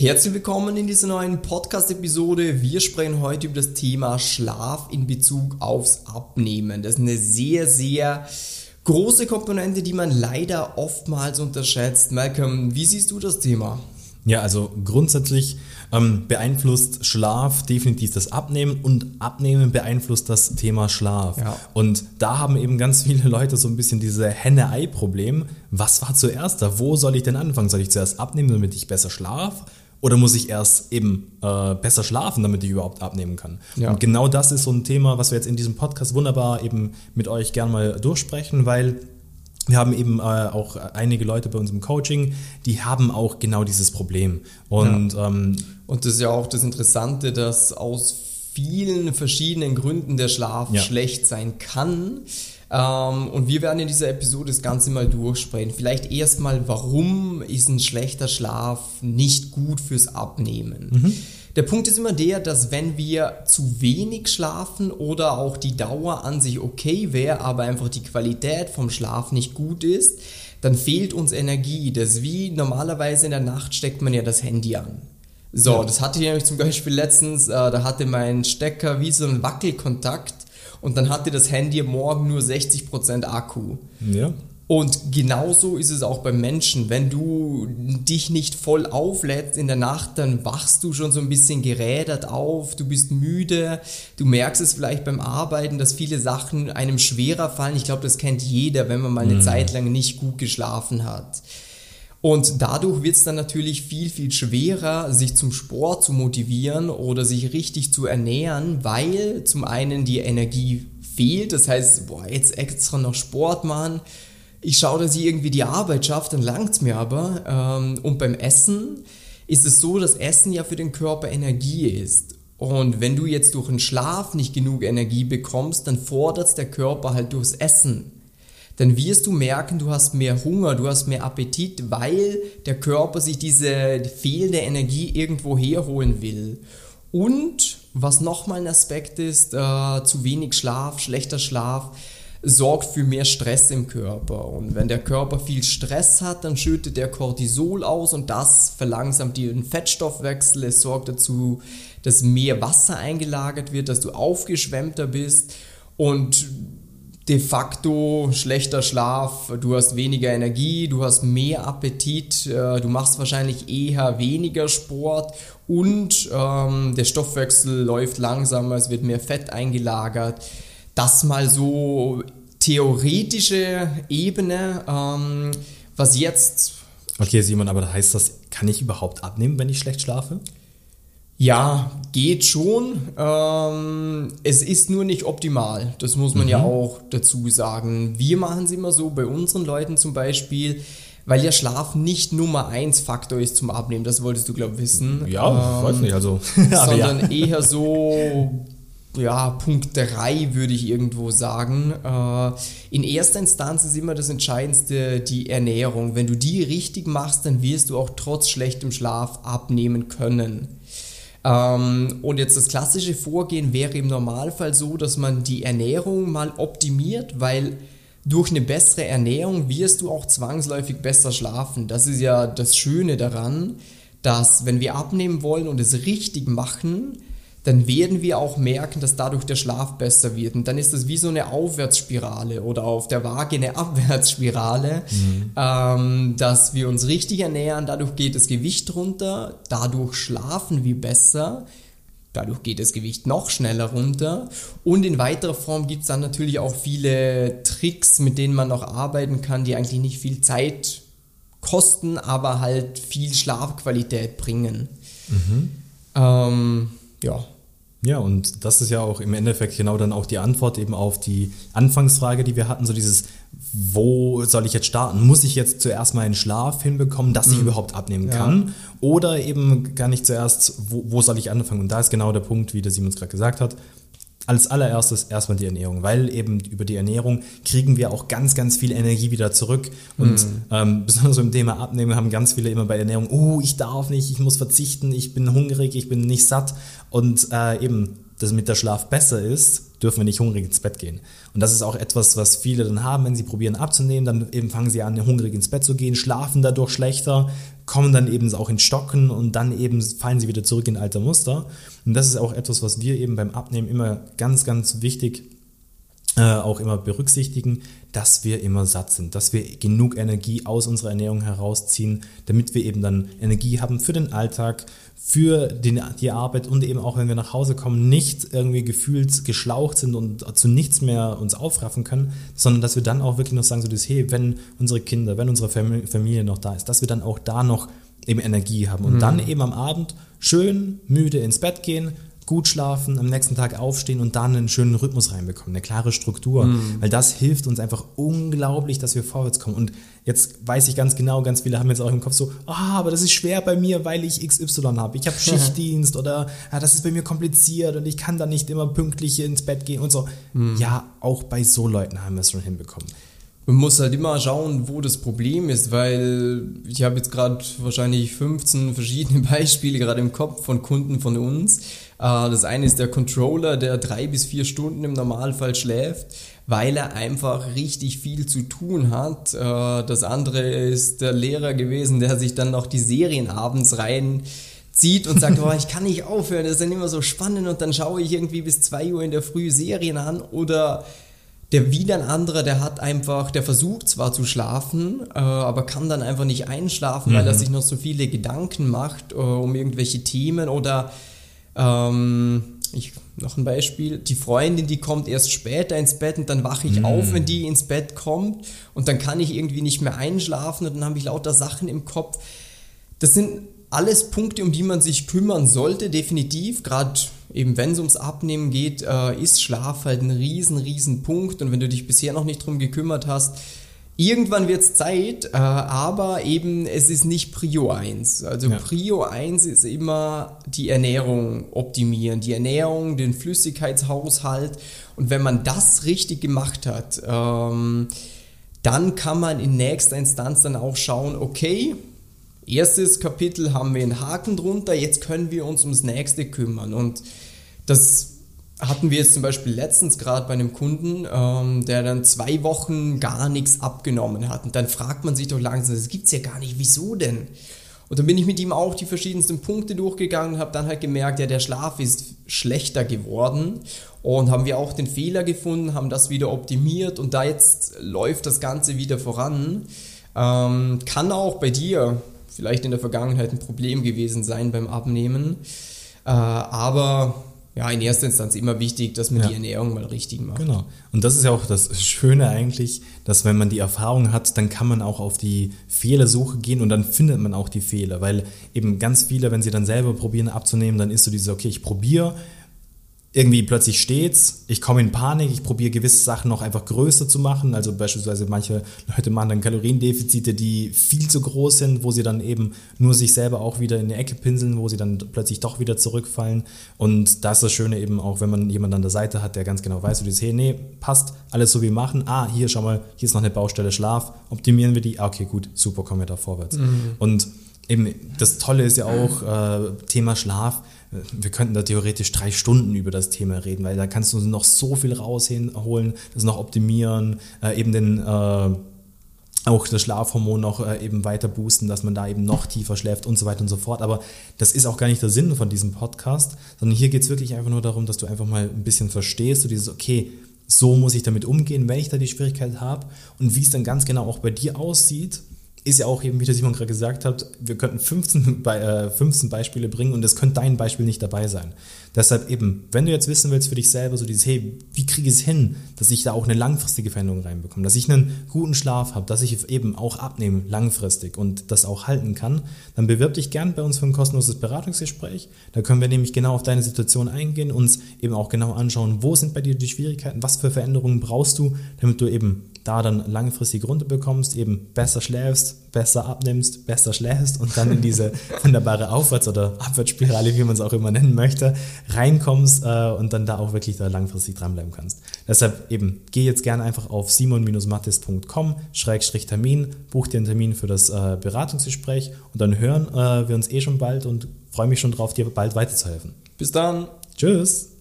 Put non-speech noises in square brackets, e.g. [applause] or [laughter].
Herzlich willkommen in dieser neuen Podcast-Episode. Wir sprechen heute über das Thema Schlaf in Bezug aufs Abnehmen. Das ist eine sehr, sehr große Komponente, die man leider oftmals unterschätzt. Malcolm, wie siehst du das Thema? Ja, also grundsätzlich ähm, beeinflusst Schlaf definitiv das Abnehmen und Abnehmen beeinflusst das Thema Schlaf. Ja. Und da haben eben ganz viele Leute so ein bisschen diese Henne-Ei-Problem. Was war zuerst da? Wo soll ich denn anfangen? Soll ich zuerst abnehmen, damit ich besser schlafe? Oder muss ich erst eben äh, besser schlafen, damit ich überhaupt abnehmen kann? Ja. Und genau das ist so ein Thema, was wir jetzt in diesem Podcast wunderbar eben mit euch gern mal durchsprechen, weil wir haben eben äh, auch einige Leute bei uns im Coaching, die haben auch genau dieses Problem. Und, ja. ähm, und das ist ja auch das Interessante, dass aus vielen verschiedenen Gründen der Schlaf ja. schlecht sein kann. Ähm, und wir werden in dieser Episode das Ganze mal durchsprechen. Vielleicht erstmal, warum ist ein schlechter Schlaf nicht gut fürs Abnehmen? Mhm. Der Punkt ist immer der, dass wenn wir zu wenig schlafen oder auch die Dauer an sich okay wäre, aber einfach die Qualität vom Schlaf nicht gut ist, dann fehlt uns Energie. Das ist wie normalerweise in der Nacht steckt man ja das Handy an. So, ja. das hatte ich nämlich zum Beispiel letztens, äh, da hatte mein Stecker wie so ein Wackelkontakt und dann hatte das Handy morgen nur 60% Akku. Ja. Und genauso ist es auch beim Menschen. Wenn du dich nicht voll auflädst in der Nacht, dann wachst du schon so ein bisschen gerädert auf, du bist müde, du merkst es vielleicht beim Arbeiten, dass viele Sachen einem schwerer fallen. Ich glaube, das kennt jeder, wenn man mal eine mhm. Zeit lang nicht gut geschlafen hat. Und dadurch wird es dann natürlich viel, viel schwerer, sich zum Sport zu motivieren oder sich richtig zu ernähren, weil zum einen die Energie fehlt. Das heißt, boah, jetzt extra noch Sport machen. Ich schaue, dass ich irgendwie die Arbeit schaffe, dann langt es mir aber. Ähm, und beim Essen ist es so, dass Essen ja für den Körper Energie ist. Und wenn du jetzt durch den Schlaf nicht genug Energie bekommst, dann fordert der Körper halt durchs Essen dann wirst du merken, du hast mehr Hunger, du hast mehr Appetit, weil der Körper sich diese fehlende Energie irgendwo herholen will. Und was nochmal ein Aspekt ist, äh, zu wenig Schlaf, schlechter Schlaf, sorgt für mehr Stress im Körper. Und wenn der Körper viel Stress hat, dann schüttet der Cortisol aus und das verlangsamt den Fettstoffwechsel. Es sorgt dazu, dass mehr Wasser eingelagert wird, dass du aufgeschwemmter bist. Und de facto schlechter Schlaf, du hast weniger Energie, du hast mehr Appetit, äh, du machst wahrscheinlich eher weniger Sport und ähm, der Stoffwechsel läuft langsamer, es wird mehr Fett eingelagert. Das mal so theoretische Ebene, ähm, was jetzt... Okay, Simon, aber heißt das, kann ich überhaupt abnehmen, wenn ich schlecht schlafe? Ja, geht schon. Ähm, es ist nur nicht optimal. Das muss man mhm. ja auch dazu sagen. Wir machen es immer so bei unseren Leuten zum Beispiel, weil ja Schlaf nicht Nummer 1 Faktor ist zum Abnehmen. Das wolltest du, glaube ich, wissen. Ja, ähm, weiß nicht. Also, [laughs] sondern ja. eher so, ja, Punkt 3 würde ich irgendwo sagen. Äh, in erster Instanz ist immer das Entscheidendste die Ernährung. Wenn du die richtig machst, dann wirst du auch trotz schlechtem Schlaf abnehmen können. Ähm, und jetzt das klassische Vorgehen wäre im Normalfall so, dass man die Ernährung mal optimiert, weil durch eine bessere Ernährung wirst du auch zwangsläufig besser schlafen. Das ist ja das Schöne daran, dass wenn wir abnehmen wollen und es richtig machen, dann werden wir auch merken, dass dadurch der Schlaf besser wird. Und dann ist das wie so eine Aufwärtsspirale oder auf der Waage eine [laughs] Abwärtsspirale, mhm. ähm, dass wir uns richtig ernähren, dadurch geht das Gewicht runter, dadurch schlafen wir besser. Dadurch geht das Gewicht noch schneller runter. Und in weiterer Form gibt es dann natürlich auch viele Tricks, mit denen man noch arbeiten kann, die eigentlich nicht viel Zeit kosten, aber halt viel Schlafqualität bringen. Mhm. Ähm, ja. Ja, und das ist ja auch im Endeffekt genau dann auch die Antwort eben auf die Anfangsfrage, die wir hatten, so dieses, wo soll ich jetzt starten? Muss ich jetzt zuerst mal einen Schlaf hinbekommen, dass ich mhm. überhaupt abnehmen kann? Ja. Oder eben gar nicht zuerst, wo, wo soll ich anfangen? Und da ist genau der Punkt, wie der Simons gerade gesagt hat, als allererstes erstmal die Ernährung, weil eben über die Ernährung kriegen wir auch ganz, ganz viel Energie wieder zurück. Und mhm. ähm, [laughs] besonders beim Thema Abnehmen haben ganz viele immer bei Ernährung, oh, ich darf nicht, ich muss verzichten, ich bin hungrig, ich bin nicht satt. Und äh, eben das mit der Schlaf besser ist, dürfen wir nicht hungrig ins Bett gehen. Und das ist auch etwas, was viele dann haben, wenn sie probieren abzunehmen, dann eben fangen sie an, hungrig ins Bett zu gehen, schlafen dadurch schlechter, kommen dann eben auch in Stocken und dann eben fallen sie wieder zurück in alte Muster. Und das ist auch etwas, was wir eben beim Abnehmen immer ganz, ganz wichtig auch immer berücksichtigen, dass wir immer satt sind, dass wir genug Energie aus unserer Ernährung herausziehen, damit wir eben dann Energie haben für den Alltag, für die, die Arbeit und eben auch, wenn wir nach Hause kommen, nicht irgendwie gefühlt geschlaucht sind und zu nichts mehr uns aufraffen können, sondern dass wir dann auch wirklich noch sagen, so das, hey, wenn unsere Kinder, wenn unsere Familie noch da ist, dass wir dann auch da noch eben Energie haben und mhm. dann eben am Abend schön müde ins Bett gehen, gut schlafen, am nächsten Tag aufstehen und dann einen schönen Rhythmus reinbekommen, eine klare Struktur. Mhm. Weil das hilft uns einfach unglaublich, dass wir vorwärts kommen. Und jetzt weiß ich ganz genau, ganz viele haben jetzt auch im Kopf so, ah, aber das ist schwer bei mir, weil ich XY habe. Ich habe [laughs] Schichtdienst oder ah, das ist bei mir kompliziert und ich kann da nicht immer pünktlich ins Bett gehen und so. Mhm. Ja, auch bei so Leuten haben wir es schon hinbekommen. Man muss halt immer schauen, wo das Problem ist, weil ich habe jetzt gerade wahrscheinlich 15 verschiedene [laughs] Beispiele gerade im Kopf von Kunden von uns. Äh, das eine ist der Controller, der drei bis vier Stunden im Normalfall schläft, weil er einfach richtig viel zu tun hat. Äh, das andere ist der Lehrer gewesen, der sich dann noch die Serien abends rein zieht und sagt, [laughs] oh, ich kann nicht aufhören, das ist dann immer so spannend und dann schaue ich irgendwie bis zwei Uhr in der Früh Serien an oder der wieder ein anderer, der hat einfach, der versucht zwar zu schlafen, äh, aber kann dann einfach nicht einschlafen, mhm. weil er mhm. sich noch so viele Gedanken macht äh, um irgendwelche Themen oder ähm, ich, noch ein Beispiel, die Freundin, die kommt erst später ins Bett und dann wache ich mhm. auf, wenn die ins Bett kommt und dann kann ich irgendwie nicht mehr einschlafen und dann habe ich lauter Sachen im Kopf. Das sind alles Punkte, um die man sich kümmern sollte, definitiv. Gerade eben wenn es ums Abnehmen geht, äh, ist Schlaf halt ein riesen, riesen Punkt. Und wenn du dich bisher noch nicht drum gekümmert hast, irgendwann wird es Zeit, äh, aber eben es ist nicht Prio 1. Also ja. Prio 1 ist immer die Ernährung optimieren, die Ernährung, den Flüssigkeitshaushalt. Und wenn man das richtig gemacht hat, ähm, dann kann man in nächster Instanz dann auch schauen, okay, erstes Kapitel haben wir einen Haken drunter, jetzt können wir uns ums nächste kümmern. Und das hatten wir jetzt zum Beispiel letztens gerade bei einem Kunden, ähm, der dann zwei Wochen gar nichts abgenommen hat. Und dann fragt man sich doch langsam, das gibt es ja gar nicht, wieso denn? Und dann bin ich mit ihm auch die verschiedensten Punkte durchgegangen und habe dann halt gemerkt, ja, der Schlaf ist schlechter geworden. Und haben wir auch den Fehler gefunden, haben das wieder optimiert und da jetzt läuft das Ganze wieder voran. Ähm, kann auch bei dir vielleicht in der Vergangenheit ein Problem gewesen sein beim Abnehmen. Äh, aber ja, in erster Instanz immer wichtig, dass man ja. die Ernährung mal richtig macht. Genau. Und das ist ja auch das Schöne eigentlich, dass wenn man die Erfahrung hat, dann kann man auch auf die Fehlersuche gehen und dann findet man auch die Fehler, weil eben ganz viele, wenn sie dann selber probieren abzunehmen, dann ist so dieses, okay, ich probiere, irgendwie plötzlich steht's, ich komme in Panik, ich probiere gewisse Sachen noch einfach größer zu machen. Also beispielsweise manche Leute machen dann Kaloriendefizite, die viel zu groß sind, wo sie dann eben nur sich selber auch wieder in die Ecke pinseln, wo sie dann plötzlich doch wieder zurückfallen. Und das ist das Schöne eben auch, wenn man jemanden an der Seite hat, der ganz genau weiß, wie dieses, hey, nee, passt, alles so wie wir machen. Ah, hier, schau mal, hier ist noch eine Baustelle Schlaf, optimieren wir die. Ah, okay, gut, super, kommen wir da vorwärts. Mhm. Und eben das Tolle ist ja auch äh, Thema Schlaf wir könnten da theoretisch drei Stunden über das Thema reden, weil da kannst du noch so viel rausholen, das noch optimieren, äh, eben den äh, auch das Schlafhormon noch äh, eben weiter boosten, dass man da eben noch tiefer schläft und so weiter und so fort. Aber das ist auch gar nicht der Sinn von diesem Podcast, sondern hier geht es wirklich einfach nur darum, dass du einfach mal ein bisschen verstehst, so dieses, okay, so muss ich damit umgehen, wenn ich da die Schwierigkeit habe und wie es dann ganz genau auch bei dir aussieht ist ja auch eben, wie der Simon gerade gesagt hat, wir könnten 15, [laughs] äh, 15 Beispiele bringen und es könnte dein Beispiel nicht dabei sein. Deshalb eben, wenn du jetzt wissen willst für dich selber, so dieses, hey, wie kriege ich es hin, dass ich da auch eine langfristige Veränderung reinbekomme, dass ich einen guten Schlaf habe, dass ich eben auch abnehme langfristig und das auch halten kann, dann bewirb dich gern bei uns für ein kostenloses Beratungsgespräch. Da können wir nämlich genau auf deine Situation eingehen, uns eben auch genau anschauen, wo sind bei dir die Schwierigkeiten, was für Veränderungen brauchst du, damit du eben da dann langfristig runterbekommst, eben besser schläfst, besser abnimmst, besser schläfst und dann in diese [laughs] wunderbare Aufwärts- oder Abwärtsspirale, wie man es auch immer nennen möchte, reinkommst äh, und dann da auch wirklich da langfristig dranbleiben kannst. Deshalb eben, geh jetzt gerne einfach auf simon-mattis.com, Schrägstrich Termin, buch dir einen Termin für das äh, Beratungsgespräch und dann hören äh, wir uns eh schon bald und freue mich schon drauf, dir bald weiterzuhelfen. Bis dann. Tschüss.